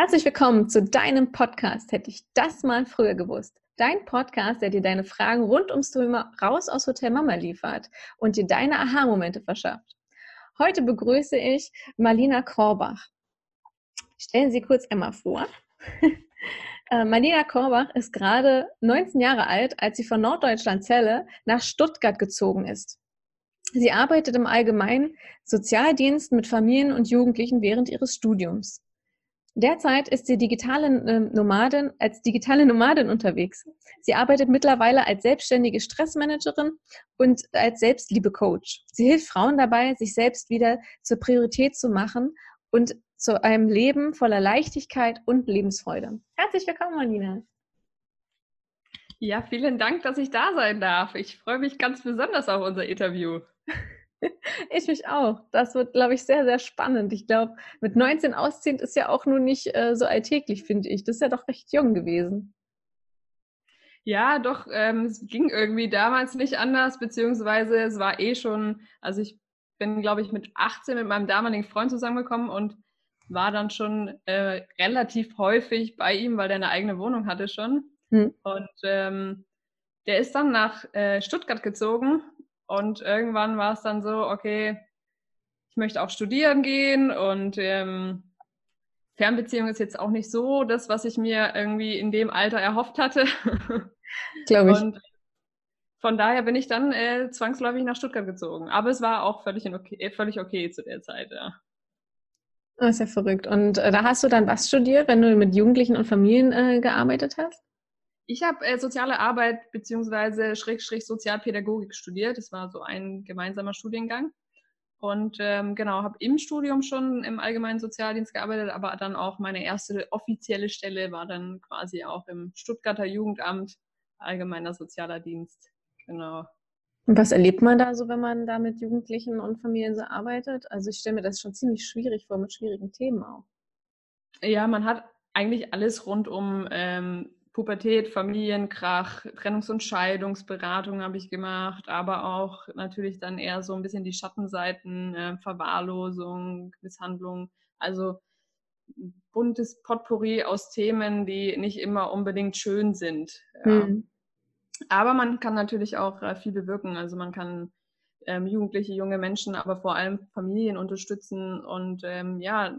Herzlich willkommen zu deinem Podcast. Hätte ich das mal früher gewusst. Dein Podcast, der dir deine Fragen rund ums Thema raus aus Hotel Mama liefert und dir deine Aha-Momente verschafft. Heute begrüße ich Marlina Korbach. Stellen Sie kurz einmal vor. Äh, Marlina Korbach ist gerade 19 Jahre alt, als sie von Norddeutschland Celle nach Stuttgart gezogen ist. Sie arbeitet im Allgemeinen Sozialdienst mit Familien und Jugendlichen während ihres Studiums. Derzeit ist sie digitale ähm, Nomadin, als digitale Nomadin unterwegs. Sie arbeitet mittlerweile als selbstständige Stressmanagerin und als Selbstliebe-Coach. Sie hilft Frauen dabei, sich selbst wieder zur Priorität zu machen und zu einem Leben voller Leichtigkeit und Lebensfreude. Herzlich willkommen, Marlina. Ja, vielen Dank, dass ich da sein darf. Ich freue mich ganz besonders auf unser Interview. Ich mich auch. Das wird, glaube ich, sehr, sehr spannend. Ich glaube, mit 19 ausziehen ist ja auch nur nicht äh, so alltäglich, finde ich. Das ist ja doch recht jung gewesen. Ja, doch, ähm, es ging irgendwie damals nicht anders, beziehungsweise es war eh schon, also ich bin, glaube ich, mit 18 mit meinem damaligen Freund zusammengekommen und war dann schon äh, relativ häufig bei ihm, weil der eine eigene Wohnung hatte schon. Hm. Und ähm, der ist dann nach äh, Stuttgart gezogen und irgendwann war es dann so, okay, ich möchte auch studieren gehen und ähm, Fernbeziehung ist jetzt auch nicht so das, was ich mir irgendwie in dem Alter erhofft hatte. Glaube ich. Und von daher bin ich dann äh, zwangsläufig nach Stuttgart gezogen. Aber es war auch völlig okay, äh, völlig okay zu der Zeit, ja. Das ist ja verrückt. Und äh, da hast du dann was studiert, wenn du mit Jugendlichen und Familien äh, gearbeitet hast? Ich habe äh, soziale Arbeit bzw. Schrägstrich Sozialpädagogik studiert. Das war so ein gemeinsamer Studiengang. Und ähm, genau, habe im Studium schon im allgemeinen Sozialdienst gearbeitet, aber dann auch meine erste offizielle Stelle war dann quasi auch im Stuttgarter Jugendamt, allgemeiner sozialer Dienst. Genau. Und was erlebt man da so, wenn man da mit Jugendlichen und Familien so arbeitet? Also ich stelle mir das schon ziemlich schwierig vor, mit schwierigen Themen auch. Ja, man hat eigentlich alles rund um ähm, Pubertät, Familienkrach, Trennungs- und Scheidungsberatung habe ich gemacht, aber auch natürlich dann eher so ein bisschen die Schattenseiten, äh, Verwahrlosung, Misshandlung. Also buntes Potpourri aus Themen, die nicht immer unbedingt schön sind. Ja. Mhm. Aber man kann natürlich auch äh, viel bewirken. Also man kann ähm, Jugendliche, junge Menschen, aber vor allem Familien unterstützen und ähm, ja,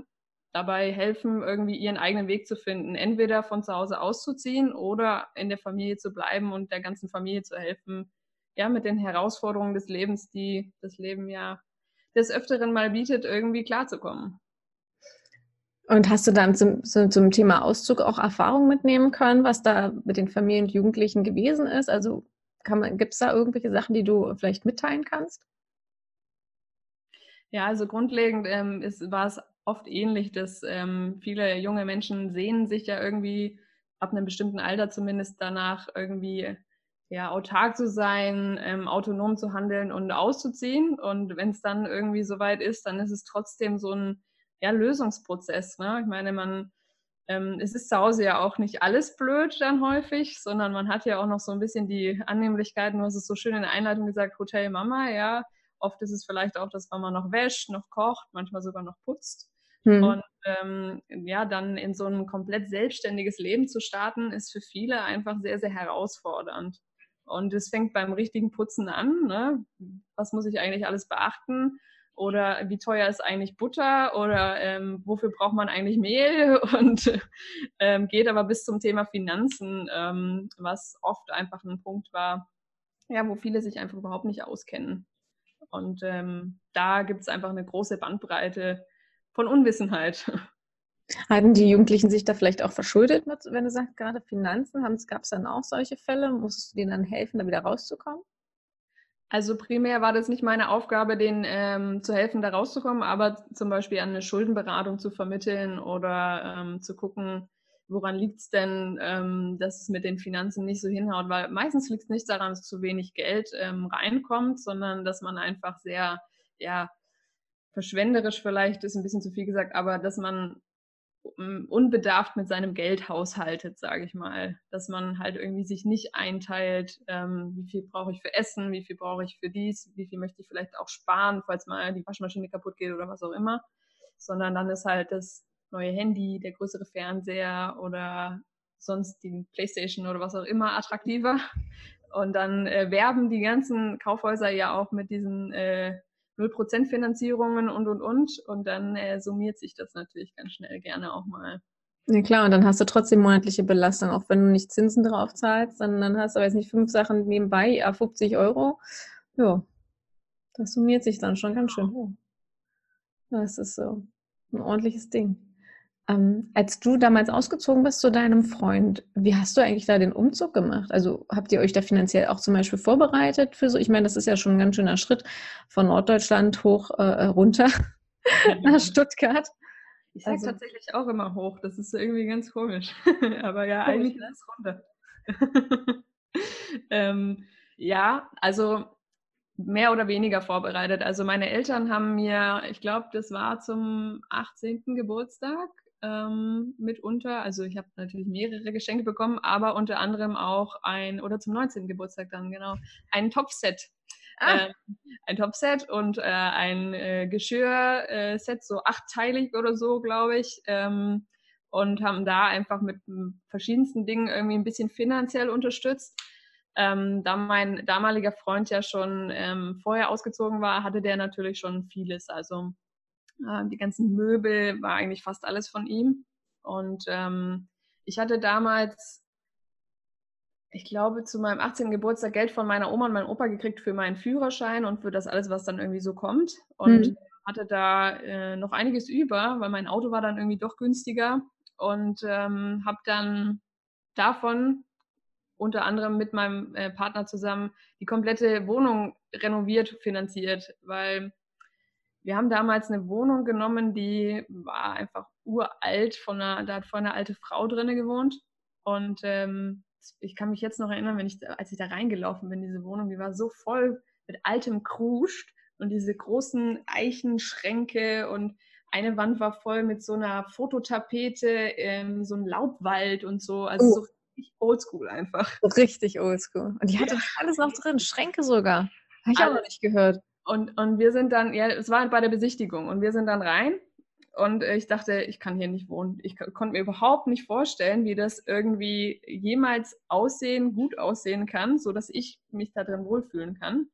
dabei helfen, irgendwie ihren eigenen Weg zu finden. Entweder von zu Hause auszuziehen oder in der Familie zu bleiben und der ganzen Familie zu helfen, ja, mit den Herausforderungen des Lebens, die das Leben ja des Öfteren mal bietet, irgendwie klarzukommen. Und hast du dann zum, zum Thema Auszug auch Erfahrungen mitnehmen können, was da mit den Familien und Jugendlichen gewesen ist? Also gibt es da irgendwelche Sachen, die du vielleicht mitteilen kannst? Ja, also grundlegend ähm, ist, war es oft ähnlich, dass ähm, viele junge Menschen sehnen sich ja irgendwie ab einem bestimmten Alter zumindest danach irgendwie ja autark zu sein, ähm, autonom zu handeln und auszuziehen. Und wenn es dann irgendwie soweit ist, dann ist es trotzdem so ein ja, Lösungsprozess. Ne? Ich meine, man ähm, es ist zu Hause ja auch nicht alles blöd dann häufig, sondern man hat ja auch noch so ein bisschen die Annehmlichkeiten, du hast es so schön in der Einleitung gesagt, Hotel Mama, ja. Oft ist es vielleicht auch, dass Mama noch wäscht, noch kocht, manchmal sogar noch putzt. Mhm. Und ähm, ja, dann in so ein komplett selbstständiges Leben zu starten, ist für viele einfach sehr, sehr herausfordernd. Und es fängt beim richtigen Putzen an. Ne? Was muss ich eigentlich alles beachten? Oder wie teuer ist eigentlich Butter? Oder ähm, wofür braucht man eigentlich Mehl? Und ähm, geht aber bis zum Thema Finanzen, ähm, was oft einfach ein Punkt war, ja, wo viele sich einfach überhaupt nicht auskennen. Und ähm, da gibt es einfach eine große Bandbreite von Unwissenheit. Hatten die Jugendlichen sich da vielleicht auch verschuldet, wenn du sagst, gerade Finanzen? Gab es dann auch solche Fälle? Musstest du denen dann helfen, da wieder rauszukommen? Also primär war das nicht meine Aufgabe, denen ähm, zu helfen, da rauszukommen, aber zum Beispiel eine Schuldenberatung zu vermitteln oder ähm, zu gucken, woran liegt es denn, ähm, dass es mit den Finanzen nicht so hinhaut. Weil meistens liegt es nicht daran, dass zu wenig Geld ähm, reinkommt, sondern dass man einfach sehr, ja, verschwenderisch vielleicht ist ein bisschen zu viel gesagt, aber dass man hm, unbedarft mit seinem Geld haushaltet, sage ich mal. Dass man halt irgendwie sich nicht einteilt, ähm, wie viel brauche ich für Essen, wie viel brauche ich für dies, wie viel möchte ich vielleicht auch sparen, falls mal die Waschmaschine kaputt geht oder was auch immer. Sondern dann ist halt das neue Handy, der größere Fernseher oder sonst die Playstation oder was auch immer attraktiver. Und dann äh, werben die ganzen Kaufhäuser ja auch mit diesen äh, 0% Finanzierungen und, und, und. Und dann äh, summiert sich das natürlich ganz schnell gerne auch mal. Ja klar, und dann hast du trotzdem monatliche Belastung, auch wenn du nicht Zinsen drauf zahlst, dann, dann hast du, weiß nicht, fünf Sachen nebenbei, ja, 50 Euro. Ja, das summiert sich dann schon ganz schön hoch. Das ist so ein ordentliches Ding. Ähm, als du damals ausgezogen bist zu deinem Freund, wie hast du eigentlich da den Umzug gemacht? Also habt ihr euch da finanziell auch zum Beispiel vorbereitet für so? Ich meine, das ist ja schon ein ganz schöner Schritt von Norddeutschland hoch äh, runter nach Stuttgart. Ich sage also, tatsächlich auch immer hoch. Das ist irgendwie ganz komisch. Aber ja, eigentlich ist es runter. ähm, ja, also mehr oder weniger vorbereitet. Also meine Eltern haben mir, ich glaube, das war zum 18. Geburtstag ähm, mitunter. Also ich habe natürlich mehrere Geschenke bekommen, aber unter anderem auch ein, oder zum 19. Geburtstag dann, genau, ein Topfset. Ah. Ähm, ein Topfset und äh, ein äh, Geschirrset, so achtteilig oder so, glaube ich. Ähm, und haben da einfach mit verschiedensten Dingen irgendwie ein bisschen finanziell unterstützt. Ähm, da mein damaliger Freund ja schon ähm, vorher ausgezogen war, hatte der natürlich schon vieles. Also äh, die ganzen Möbel war eigentlich fast alles von ihm. Und ähm, ich hatte damals, ich glaube, zu meinem 18. Geburtstag Geld von meiner Oma und meinem Opa gekriegt für meinen Führerschein und für das alles, was dann irgendwie so kommt. Und mhm. hatte da äh, noch einiges über, weil mein Auto war dann irgendwie doch günstiger. Und ähm, habe dann davon unter anderem mit meinem äh, Partner zusammen die komplette Wohnung renoviert finanziert, weil wir haben damals eine Wohnung genommen, die war einfach uralt, von einer, da hat vorher eine alte Frau drinne gewohnt. Und ähm, ich kann mich jetzt noch erinnern, wenn ich, als ich da reingelaufen bin, diese Wohnung, die war so voll mit altem Kruscht und diese großen Eichenschränke und eine Wand war voll mit so einer Fototapete, ähm, so ein Laubwald und so. Also oh. so richtig oldschool einfach. Richtig oldschool. Und die hatte ja. alles noch drin, Schränke sogar. Habe ich auch noch nicht gehört. Und, und wir sind dann, ja, es war bei der Besichtigung und wir sind dann rein und ich dachte, ich kann hier nicht wohnen. Ich konnte mir überhaupt nicht vorstellen, wie das irgendwie jemals aussehen, gut aussehen kann, sodass ich mich da drin wohlfühlen kann.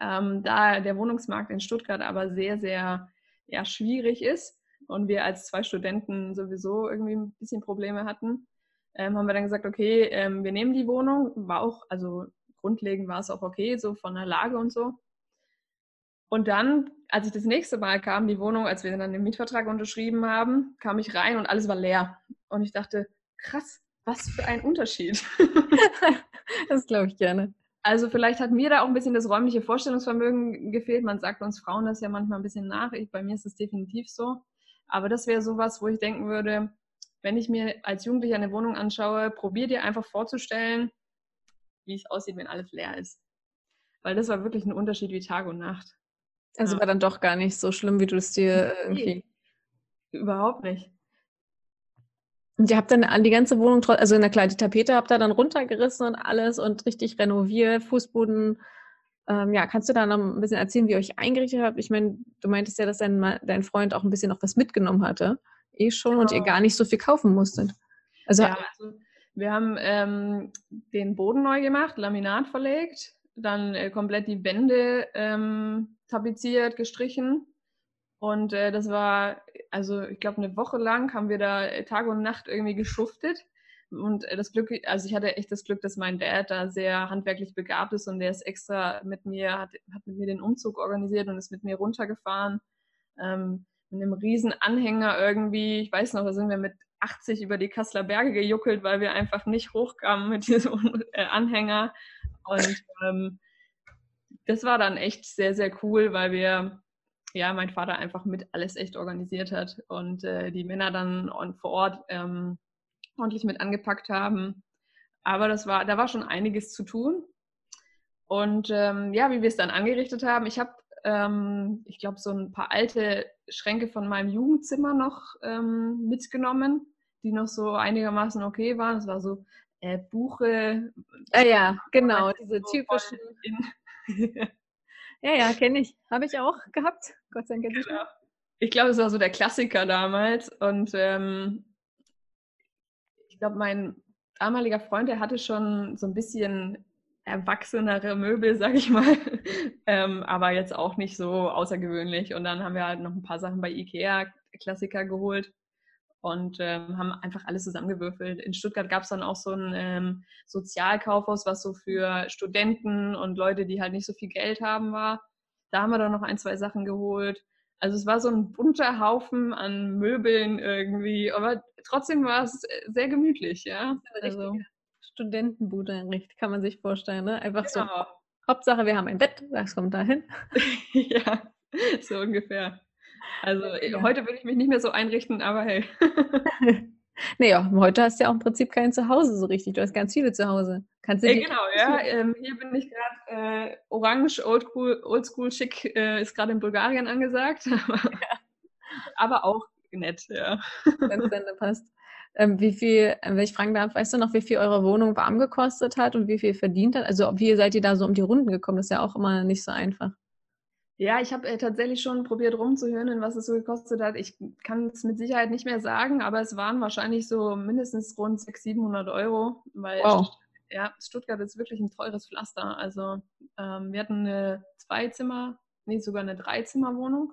Ähm, da der Wohnungsmarkt in Stuttgart aber sehr, sehr ja, schwierig ist und wir als zwei Studenten sowieso irgendwie ein bisschen Probleme hatten, ähm, haben wir dann gesagt, okay, ähm, wir nehmen die Wohnung. War auch, also grundlegend war es auch okay, so von der Lage und so. Und dann, als ich das nächste Mal kam, die Wohnung, als wir dann den Mietvertrag unterschrieben haben, kam ich rein und alles war leer. Und ich dachte, krass, was für ein Unterschied. das glaube ich gerne. Also vielleicht hat mir da auch ein bisschen das räumliche Vorstellungsvermögen gefehlt. Man sagt uns Frauen das ja manchmal ein bisschen nach. Ich, bei mir ist es definitiv so. Aber das wäre sowas, wo ich denken würde, wenn ich mir als Jugendlicher eine Wohnung anschaue, probier dir einfach vorzustellen, wie es aussieht, wenn alles leer ist. Weil das war wirklich ein Unterschied wie Tag und Nacht. Also ja. war dann doch gar nicht so schlimm, wie du es dir irgendwie. Überhaupt nicht. Und ihr habt dann die ganze Wohnung, also na klar, die Tapete habt ihr dann runtergerissen und alles und richtig renoviert, Fußboden. Ähm, ja, kannst du da noch ein bisschen erzählen, wie ihr euch eingerichtet habt? Ich meine, du meintest ja, dass dein, dein Freund auch ein bisschen noch was mitgenommen hatte, eh schon, genau. und ihr genau. gar nicht so viel kaufen musstet. Also, ja, also wir haben ähm, den Boden neu gemacht, Laminat verlegt, dann äh, komplett die Wände ähm, tapeziert, gestrichen. Und äh, das war, also ich glaube, eine Woche lang haben wir da äh, Tag und Nacht irgendwie geschuftet. Und äh, das Glück, also ich hatte echt das Glück, dass mein Dad da sehr handwerklich begabt ist und der ist extra mit mir, hat, hat mit mir den Umzug organisiert und ist mit mir runtergefahren. Ähm, mit einem riesen Anhänger irgendwie, ich weiß noch, da sind wir mit 80 über die Kasseler Berge gejuckelt, weil wir einfach nicht hochkamen mit diesem äh, Anhänger. Und ähm, das war dann echt sehr, sehr cool, weil wir, ja, mein Vater einfach mit alles echt organisiert hat und äh, die Männer dann vor Ort ähm, ordentlich mit angepackt haben. Aber das war, da war schon einiges zu tun. Und ähm, ja, wie wir es dann angerichtet haben, ich habe, ähm, ich glaube, so ein paar alte Schränke von meinem Jugendzimmer noch ähm, mitgenommen, die noch so einigermaßen okay waren. Das war so äh, Buche. Ah ja, genau, diese typischen. ja, ja, kenne ich. Habe ich auch gehabt. Gott sei Dank. Genau. ich glaube, es war so der Klassiker damals. Und ähm, ich glaube, mein damaliger Freund, der hatte schon so ein bisschen erwachsenere Möbel, sag ich mal. ähm, aber jetzt auch nicht so außergewöhnlich. Und dann haben wir halt noch ein paar Sachen bei IKEA Klassiker geholt und ähm, haben einfach alles zusammengewürfelt. In Stuttgart gab es dann auch so ein ähm, Sozialkaufhaus, was so für Studenten und Leute, die halt nicht so viel Geld haben, war. Da haben wir dann noch ein, zwei Sachen geholt. Also es war so ein bunter Haufen an Möbeln irgendwie, aber trotzdem war es sehr gemütlich, ja. Also Studentenbude, kann man sich vorstellen, ne? Einfach genau. so. Hauptsache, wir haben ein Bett, das kommt dahin. ja, so ungefähr. Also ja. heute will ich mich nicht mehr so einrichten, aber hey. naja, heute hast du ja auch im Prinzip kein Zuhause so richtig. Du hast ganz viele zu Hause. Kannst du äh, genau, ja. Ähm, hier bin ich gerade äh, orange, oldschool, oldschool schick, äh, ist gerade in Bulgarien angesagt. Aber, ja. aber auch nett, ja. Wenn es passt. Ähm, wie viel, wenn ich fragen darf, weißt du noch, wie viel eure Wohnung warm gekostet hat und wie viel verdient hat? Also wie seid ihr da so um die Runden gekommen? Das ist ja auch immer nicht so einfach. Ja, ich habe äh, tatsächlich schon probiert rumzuhören, was es so gekostet hat. Ich kann es mit Sicherheit nicht mehr sagen, aber es waren wahrscheinlich so mindestens rund 600, 700 Euro, weil wow. ja, Stuttgart ist wirklich ein teures Pflaster. Also ähm, wir hatten eine Zweizimmer, nee, sogar eine Dreizimmerwohnung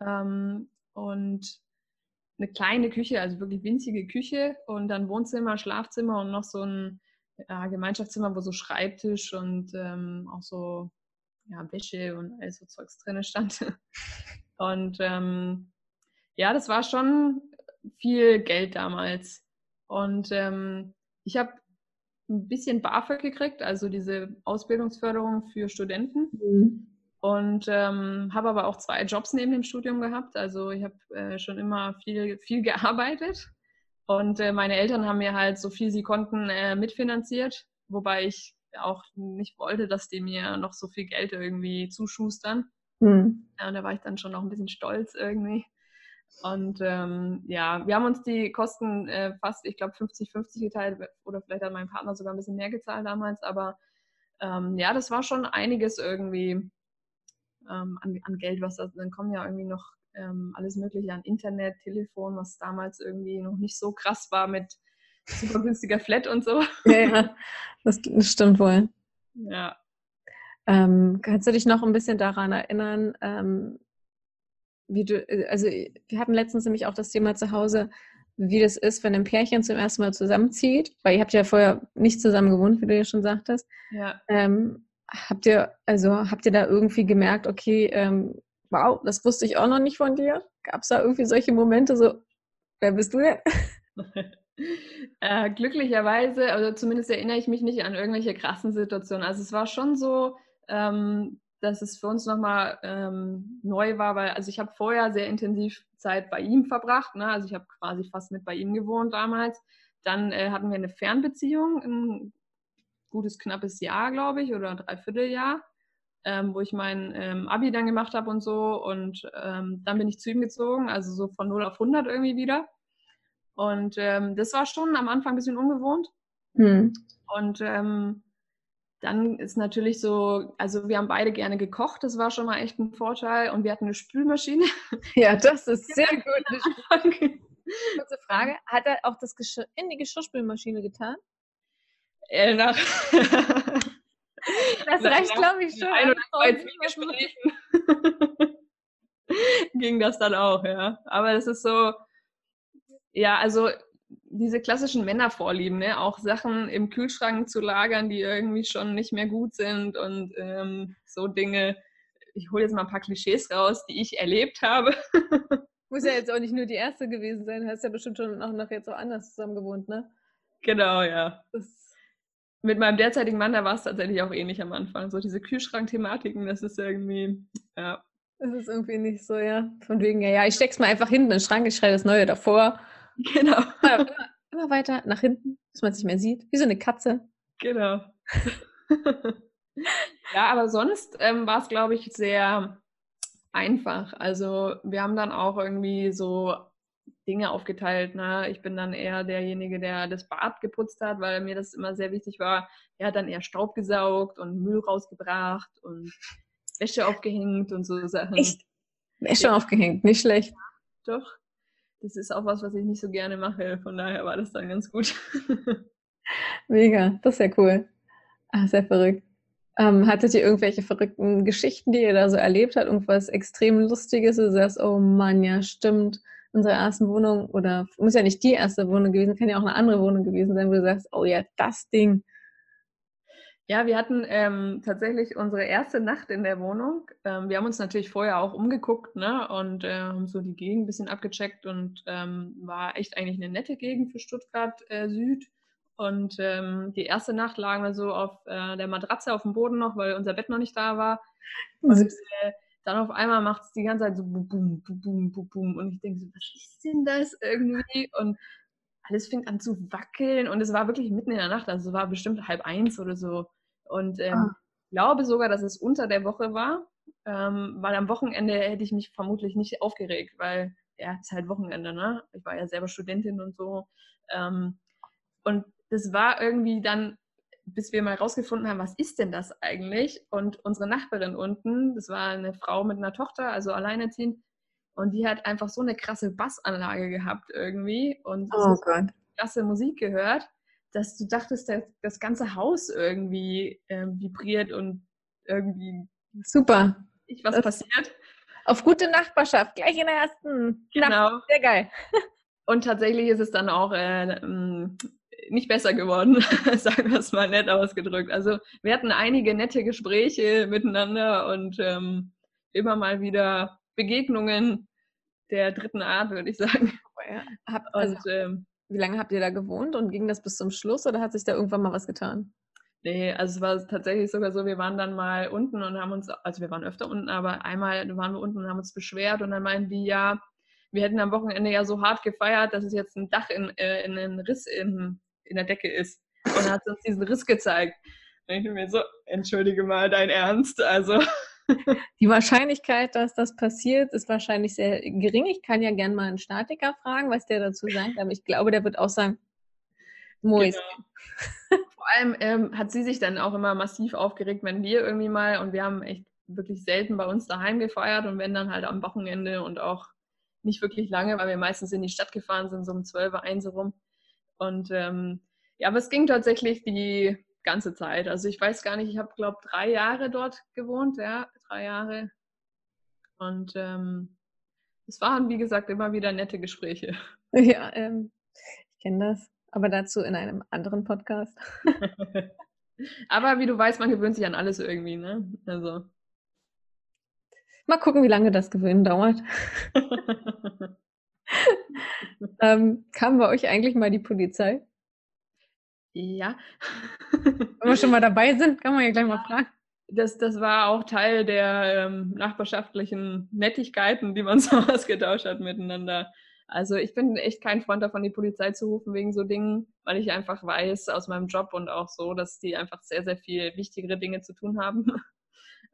ähm, und eine kleine Küche, also wirklich winzige Küche und dann Wohnzimmer, Schlafzimmer und noch so ein ja, Gemeinschaftszimmer, wo so Schreibtisch und ähm, auch so ja, Wäsche und all so Zeugs drin stand. Und ähm, ja, das war schon viel Geld damals. Und ähm, ich habe ein bisschen BAföG gekriegt, also diese Ausbildungsförderung für Studenten. Mhm. Und ähm, habe aber auch zwei Jobs neben dem Studium gehabt. Also ich habe äh, schon immer viel, viel gearbeitet. Und äh, meine Eltern haben mir halt so viel sie konnten äh, mitfinanziert, wobei ich auch nicht wollte, dass die mir noch so viel Geld irgendwie zuschustern. Mhm. Ja, und da war ich dann schon noch ein bisschen stolz irgendwie. Und ähm, ja, wir haben uns die Kosten äh, fast, ich glaube, 50-50 geteilt oder vielleicht hat mein Partner sogar ein bisschen mehr gezahlt damals, aber ähm, ja, das war schon einiges irgendwie ähm, an, an, Geld, was da, dann kommen ja irgendwie noch ähm, alles Mögliche an Internet, Telefon, was damals irgendwie noch nicht so krass war mit super günstiger Flat und so. Ja, ja. Das, das stimmt wohl. Ja. Ähm, kannst du dich noch ein bisschen daran erinnern, ähm, wie du, also wir hatten letztens nämlich auch das Thema zu Hause, wie das ist, wenn ein Pärchen zum ersten Mal zusammenzieht, weil ihr habt ja vorher nicht zusammen gewohnt, wie du ja schon sagtest. Ja. Ähm, habt ihr, also habt ihr da irgendwie gemerkt, okay, ähm, wow, das wusste ich auch noch nicht von dir? Gab es da irgendwie solche Momente, so, wer bist du denn? Äh, glücklicherweise, also zumindest erinnere ich mich nicht an irgendwelche krassen Situationen. Also es war schon so, ähm, dass es für uns nochmal ähm, neu war, weil also ich habe vorher sehr intensiv Zeit bei ihm verbracht. Ne? Also ich habe quasi fast mit bei ihm gewohnt damals. Dann äh, hatten wir eine Fernbeziehung, ein gutes knappes Jahr, glaube ich, oder ein Dreivierteljahr, ähm, wo ich mein ähm, Abi dann gemacht habe und so. Und ähm, dann bin ich zu ihm gezogen, also so von 0 auf 100 irgendwie wieder. Und ähm, das war schon am Anfang ein bisschen ungewohnt. Hm. Und ähm, dann ist natürlich so, also wir haben beide gerne gekocht, das war schon mal echt ein Vorteil. Und wir hatten eine Spülmaschine. Ja, das ist sehr gut. Kurze Frage, hat er auch das Geschirr in die Geschirrspülmaschine getan? Äh, nach das reicht, glaube ich, schon. Ein oder zwei Zwiegesprächen ging das dann auch, ja. Aber es ist so, ja, also diese klassischen Männervorlieben, ne? auch Sachen im Kühlschrank zu lagern, die irgendwie schon nicht mehr gut sind und ähm, so Dinge. Ich hole jetzt mal ein paar Klischees raus, die ich erlebt habe. Muss ja jetzt auch nicht nur die erste gewesen sein, hast ja bestimmt schon auch noch jetzt auch anders zusammen gewohnt, ne? Genau, ja. Das mit meinem derzeitigen Mann, da war es tatsächlich auch ähnlich am Anfang. So diese Kühlschrank-Thematiken, das ist irgendwie, ja. Das ist irgendwie nicht so, ja. Von wegen, ja, ja, ich steck's mal einfach hinten in den Schrank, ich schreibe das Neue davor. Genau. Immer, immer, weiter nach hinten, dass man es nicht mehr sieht. Wie so eine Katze. Genau. ja, aber sonst ähm, war es, glaube ich, sehr einfach. Also wir haben dann auch irgendwie so Dinge aufgeteilt. Ne? Ich bin dann eher derjenige, der das Bad geputzt hat, weil mir das immer sehr wichtig war. Er hat dann eher Staub gesaugt und Müll rausgebracht und Wäsche aufgehängt und so Sachen. Echt? Schon ja. aufgehängt, nicht schlecht. Doch. Das ist auch was, was ich nicht so gerne mache. Von daher war das dann ganz gut. Mega, das ist ja cool. Ah, sehr verrückt. Ähm, hattet ihr irgendwelche verrückten Geschichten, die ihr da so erlebt habt? Irgendwas extrem Lustiges? Du sagst, oh Mann, ja, stimmt. Unsere erste Wohnung oder muss ja nicht die erste Wohnung gewesen, kann ja auch eine andere Wohnung gewesen sein, wo du sagst, oh ja, das Ding. Ja, wir hatten ähm, tatsächlich unsere erste Nacht in der Wohnung. Ähm, wir haben uns natürlich vorher auch umgeguckt ne, und äh, haben so die Gegend ein bisschen abgecheckt und ähm, war echt eigentlich eine nette Gegend für Stuttgart äh, Süd. Und ähm, die erste Nacht lagen wir so auf äh, der Matratze auf dem Boden noch, weil unser Bett noch nicht da war. Und äh, dann auf einmal macht es die ganze Zeit so boom, boom, boom, boom, boom. Und ich denke so, was ist denn das irgendwie? Und alles fing an zu wackeln und es war wirklich mitten in der Nacht, also es war bestimmt halb eins oder so. Und ähm, ah. glaube sogar, dass es unter der Woche war, ähm, weil am Wochenende hätte ich mich vermutlich nicht aufgeregt, weil ja, es ist halt Wochenende, ne? Ich war ja selber Studentin und so. Ähm, und das war irgendwie dann, bis wir mal rausgefunden haben, was ist denn das eigentlich? Und unsere Nachbarin unten, das war eine Frau mit einer Tochter, also alleinerziehend, und die hat einfach so eine krasse Bassanlage gehabt irgendwie und oh so krasse Musik gehört dass du dachtest, dass das ganze Haus irgendwie äh, vibriert und irgendwie super. Ich, was das passiert. Auf gute Nachbarschaft, gleich in der ersten genau. Nacht. Sehr geil. Und tatsächlich ist es dann auch äh, nicht besser geworden, sagen wir es mal nett ausgedrückt. Also wir hatten einige nette Gespräche miteinander und ähm, immer mal wieder Begegnungen der dritten Art, würde ich sagen. Oh ja. Hab, also, und, ähm, wie lange habt ihr da gewohnt und ging das bis zum Schluss oder hat sich da irgendwann mal was getan? Nee, also es war tatsächlich sogar so, wir waren dann mal unten und haben uns, also wir waren öfter unten, aber einmal waren wir unten und haben uns beschwert und dann meinten die, ja, wir hätten am Wochenende ja so hart gefeiert, dass es jetzt ein Dach in, äh, in einen Riss in, in der Decke ist. Und dann hat sie uns diesen Riss gezeigt. Und ich bin mir so, entschuldige mal dein Ernst, also Die Wahrscheinlichkeit, dass das passiert, ist wahrscheinlich sehr gering. Ich kann ja gerne mal einen Statiker fragen, was der dazu sagt, aber ich glaube, der wird auch sagen, Mois. Genau. Vor allem ähm, hat sie sich dann auch immer massiv aufgeregt, wenn wir irgendwie mal, und wir haben echt wirklich selten bei uns daheim gefeiert und wenn dann halt am Wochenende und auch nicht wirklich lange, weil wir meistens in die Stadt gefahren sind, so um 12 Uhr, 1 rum. Und ähm, ja, aber es ging tatsächlich die ganze Zeit. Also ich weiß gar nicht, ich habe, glaube drei Jahre dort gewohnt, ja, drei Jahre. Und ähm, es waren, wie gesagt, immer wieder nette Gespräche. Ja, ähm, ich kenne das, aber dazu in einem anderen Podcast. aber wie du weißt, man gewöhnt sich an alles irgendwie, ne? Also. Mal gucken, wie lange das Gewöhnen dauert. ähm, kam bei euch eigentlich mal die Polizei? Ja. Wenn wir schon mal dabei sind, kann man ja gleich mal fragen. Das, das war auch Teil der ähm, nachbarschaftlichen Nettigkeiten, die man so ausgetauscht hat miteinander. Also ich bin echt kein Freund davon, die Polizei zu rufen wegen so Dingen, weil ich einfach weiß aus meinem Job und auch so, dass die einfach sehr, sehr viel wichtigere Dinge zu tun haben.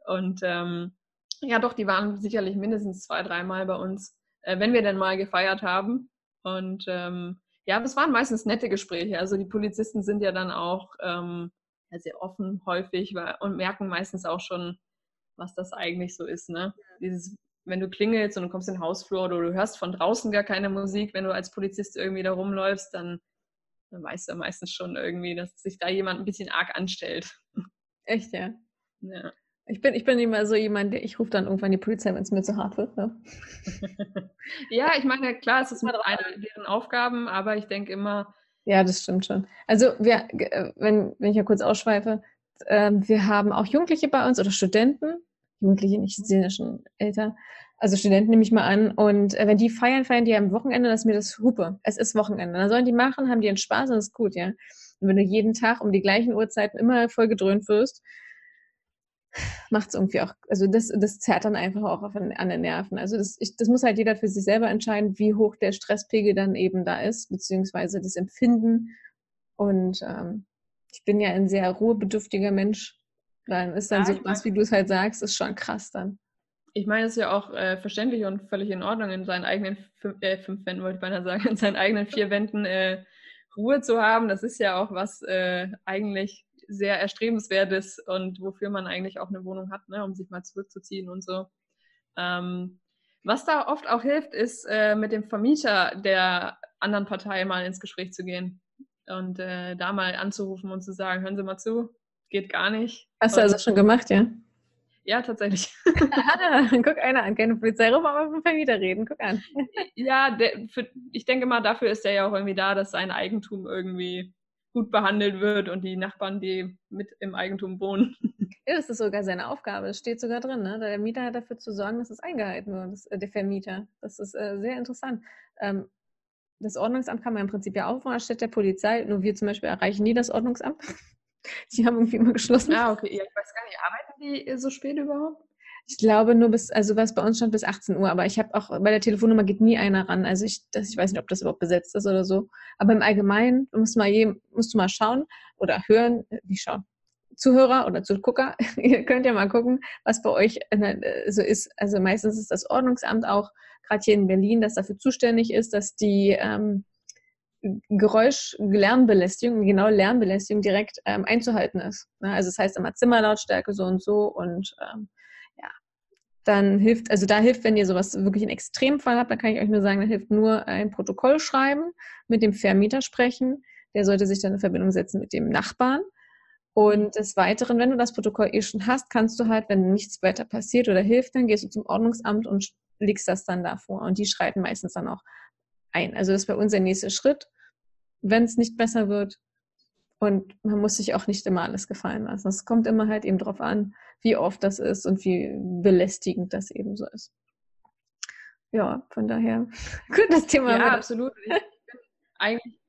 Und ähm, ja, doch, die waren sicherlich mindestens zwei, dreimal bei uns, äh, wenn wir denn mal gefeiert haben. Und ähm, ja, das waren meistens nette Gespräche. Also die Polizisten sind ja dann auch ähm, sehr offen häufig und merken meistens auch schon, was das eigentlich so ist. Ne? Dieses, wenn du klingelst und du kommst in den Hausflur oder du hörst von draußen gar keine Musik, wenn du als Polizist irgendwie da rumläufst, dann, dann weißt du meistens schon irgendwie, dass sich da jemand ein bisschen arg anstellt. Echt, ja? Ja. Ich bin, ich bin immer so jemand, der, ich rufe dann irgendwann die Polizei, wenn es mir zu hart wird. Ne? ja, ich meine, klar, es ist mit einer deren Aufgaben, aber ich denke immer. Ja, das stimmt schon. Also, wir, äh, wenn, wenn ich ja kurz ausschweife, äh, wir haben auch Jugendliche bei uns oder Studenten, Jugendliche nicht, sind ja schon älter, also Studenten nehme ich mal an. Und äh, wenn die feiern, feiern die am Wochenende, dass mir das Hupe. Es ist Wochenende. Dann sollen die machen, haben die einen Spaß und das ist gut, ja. Und wenn du jeden Tag um die gleichen Uhrzeiten immer voll gedröhnt wirst, macht es irgendwie auch, also das, das zerrt dann einfach auch auf, an den Nerven. Also das, ich, das muss halt jeder für sich selber entscheiden, wie hoch der Stresspegel dann eben da ist, beziehungsweise das Empfinden. Und ähm, ich bin ja ein sehr ruhebedürftiger Mensch. Dann ist dann ja, so was, wie du es halt sagst, ist schon krass dann. Ich meine, es ist ja auch äh, verständlich und völlig in Ordnung, in seinen eigenen fünf, äh, fünf Wänden, wollte ich beinahe sagen, in seinen eigenen vier Wänden äh, Ruhe zu haben. Das ist ja auch was äh, eigentlich sehr erstrebenswertes und wofür man eigentlich auch eine Wohnung hat, ne, um sich mal zurückzuziehen und so. Ähm, Was da oft auch hilft, ist äh, mit dem Vermieter der anderen Partei mal ins Gespräch zu gehen und äh, da mal anzurufen und zu sagen, hören Sie mal zu, geht gar nicht. Hast du also schon gemacht, ja? Ja, tatsächlich. Guck einer an, keine Polizei rum, aber mit dem Vermieter reden. Guck an. ja, der, für, ich denke mal, dafür ist er ja auch irgendwie da, dass sein Eigentum irgendwie gut behandelt wird und die Nachbarn, die mit im Eigentum wohnen. Ja, das ist sogar seine Aufgabe. Das steht sogar drin. Ne? Der Mieter hat dafür zu sorgen, dass es eingehalten wird, das, äh, der Vermieter. Das ist äh, sehr interessant. Ähm, das Ordnungsamt kann man im Prinzip ja aufmachen statt der Polizei. Nur wir zum Beispiel erreichen nie das Ordnungsamt. Die haben irgendwie immer geschlossen. Ah, okay. Ja, ich weiß gar nicht, arbeiten die so spät überhaupt? Ich glaube nur bis, also was bei uns stand bis 18 Uhr, aber ich habe auch, bei der Telefonnummer geht nie einer ran. Also ich, das, ich weiß nicht, ob das überhaupt besetzt ist oder so. Aber im Allgemeinen musst du mal, je, musst du mal schauen oder hören, äh, nicht schauen. Zuhörer oder Zugucker, ihr könnt ja mal gucken, was bei euch äh, so ist. Also meistens ist das Ordnungsamt auch, gerade hier in Berlin, das dafür zuständig ist, dass die ähm, Geräusch, Lärmbelästigung, genau Lärmbelästigung direkt ähm, einzuhalten ist. Ne? Also das heißt immer Zimmerlautstärke so und so und ähm, dann hilft, also da hilft, wenn ihr sowas wirklich in Extremfall habt, dann kann ich euch nur sagen, da hilft nur ein Protokoll schreiben, mit dem Vermieter sprechen. Der sollte sich dann in Verbindung setzen mit dem Nachbarn. Und des Weiteren, wenn du das Protokoll eh schon hast, kannst du halt, wenn nichts weiter passiert oder hilft, dann gehst du zum Ordnungsamt und legst das dann davor. Und die schreiten meistens dann auch ein. Also das ist bei uns der nächste Schritt. Wenn es nicht besser wird, und man muss sich auch nicht immer alles gefallen lassen. Es kommt immer halt eben drauf an, wie oft das ist und wie belästigend das eben so ist. Ja, von daher, gut, das Thema. Ja, absolut. Ich bin eigentlich,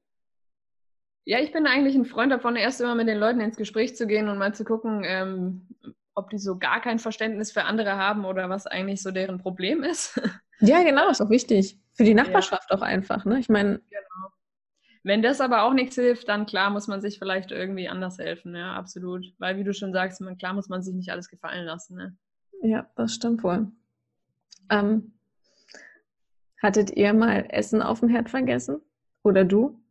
ja, ich bin eigentlich ein Freund davon, erst immer mit den Leuten ins Gespräch zu gehen und mal zu gucken, ähm, ob die so gar kein Verständnis für andere haben oder was eigentlich so deren Problem ist. Ja, genau, ist auch wichtig. Für die Nachbarschaft ja. auch einfach. Ne? Ich meine. Wenn das aber auch nichts hilft, dann klar muss man sich vielleicht irgendwie anders helfen, ja, absolut. Weil, wie du schon sagst, man, klar muss man sich nicht alles gefallen lassen. Ne? Ja, das stimmt wohl. Ähm, hattet ihr mal Essen auf dem Herd vergessen? Oder du?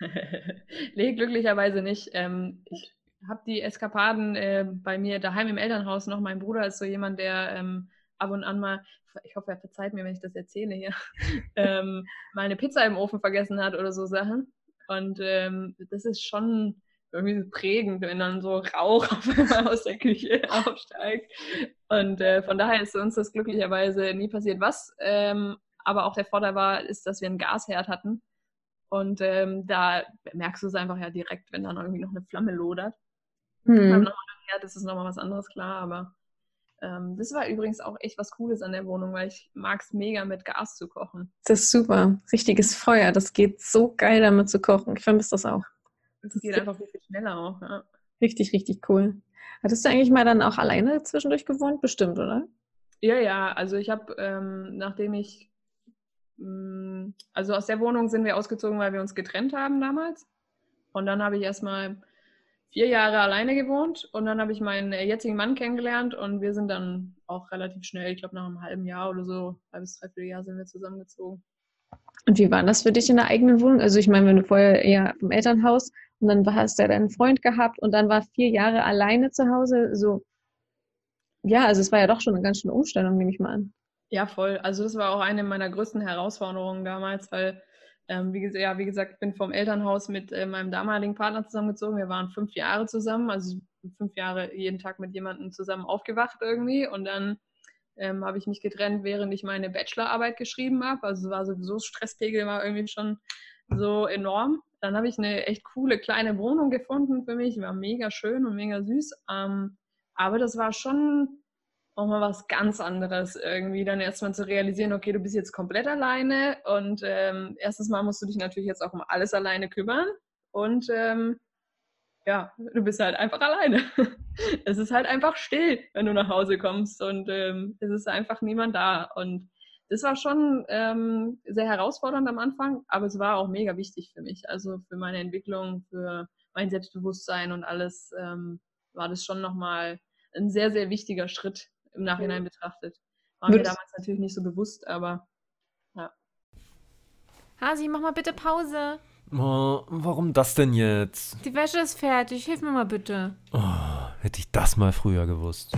nee, glücklicherweise nicht. Ähm, ich habe die Eskapaden äh, bei mir daheim im Elternhaus noch. Mein Bruder ist so jemand, der ähm, ab und an mal, ich hoffe, er verzeiht mir, wenn ich das erzähle hier, ähm, mal eine Pizza im Ofen vergessen hat oder so Sachen. Und ähm, das ist schon irgendwie prägend, wenn dann so Rauch auf einmal aus der Küche aufsteigt. Und äh, von daher ist uns das glücklicherweise nie passiert. Was ähm, aber auch der Vorteil war, ist, dass wir einen Gasherd hatten. Und ähm, da merkst du es einfach ja direkt, wenn dann irgendwie noch eine Flamme lodert. Hm. Beim normalen Herd ist es nochmal was anderes, klar, aber ähm, das war übrigens auch echt was Cooles an der Wohnung, weil ich mag es mega mit Gas zu kochen. Das ist super. Richtiges Feuer. Das geht so geil damit zu kochen. Ich vermisse das auch. Es geht einfach viel, viel schneller auch. Ja. Richtig, richtig cool. Hattest du eigentlich mal dann auch alleine zwischendurch gewohnt? Bestimmt, oder? Ja, ja. Also ich habe, ähm, nachdem ich, mh, mm, also aus der Wohnung sind wir ausgezogen, weil wir uns getrennt haben damals. Und dann habe ich erstmal vier Jahre alleine gewohnt und dann habe ich meinen äh, jetzigen Mann kennengelernt und wir sind dann auch relativ schnell, ich glaube nach einem halben Jahr oder so, halbes, dreiviertel Jahr sind wir zusammengezogen. Und wie war das für dich in der eigenen Wohnung? Also ich meine, wenn du vorher eher im Elternhaus und dann hast du ja deinen Freund gehabt und dann war vier Jahre alleine zu Hause, so ja, also es war ja doch schon eine ganz schöne Umstellung, nehme ich mal an. Ja, voll. Also das war auch eine meiner größten Herausforderungen damals, weil ähm, wie, ja, wie gesagt, ich bin vom Elternhaus mit äh, meinem damaligen Partner zusammengezogen. Wir waren fünf Jahre zusammen, also fünf Jahre jeden Tag mit jemandem zusammen aufgewacht irgendwie. Und dann ähm, habe ich mich getrennt, während ich meine Bachelorarbeit geschrieben habe. Also es war sowieso, Stresspegel war irgendwie schon so enorm. Dann habe ich eine echt coole kleine Wohnung gefunden für mich, war mega schön und mega süß. Ähm, aber das war schon auch mal was ganz anderes irgendwie. Dann erstmal zu realisieren, okay, du bist jetzt komplett alleine und ähm, erstens mal musst du dich natürlich jetzt auch um alles alleine kümmern und ähm, ja, du bist halt einfach alleine. es ist halt einfach still, wenn du nach Hause kommst und ähm, es ist einfach niemand da und das war schon ähm, sehr herausfordernd am Anfang, aber es war auch mega wichtig für mich. Also für meine Entwicklung, für mein Selbstbewusstsein und alles ähm, war das schon nochmal ein sehr, sehr wichtiger Schritt, im Nachhinein betrachtet. War mir damals natürlich nicht so bewusst, aber ja. Hasi, mach mal bitte Pause. Oh, warum das denn jetzt? Die Wäsche ist fertig. Hilf mir mal bitte. Oh, hätte ich das mal früher gewusst.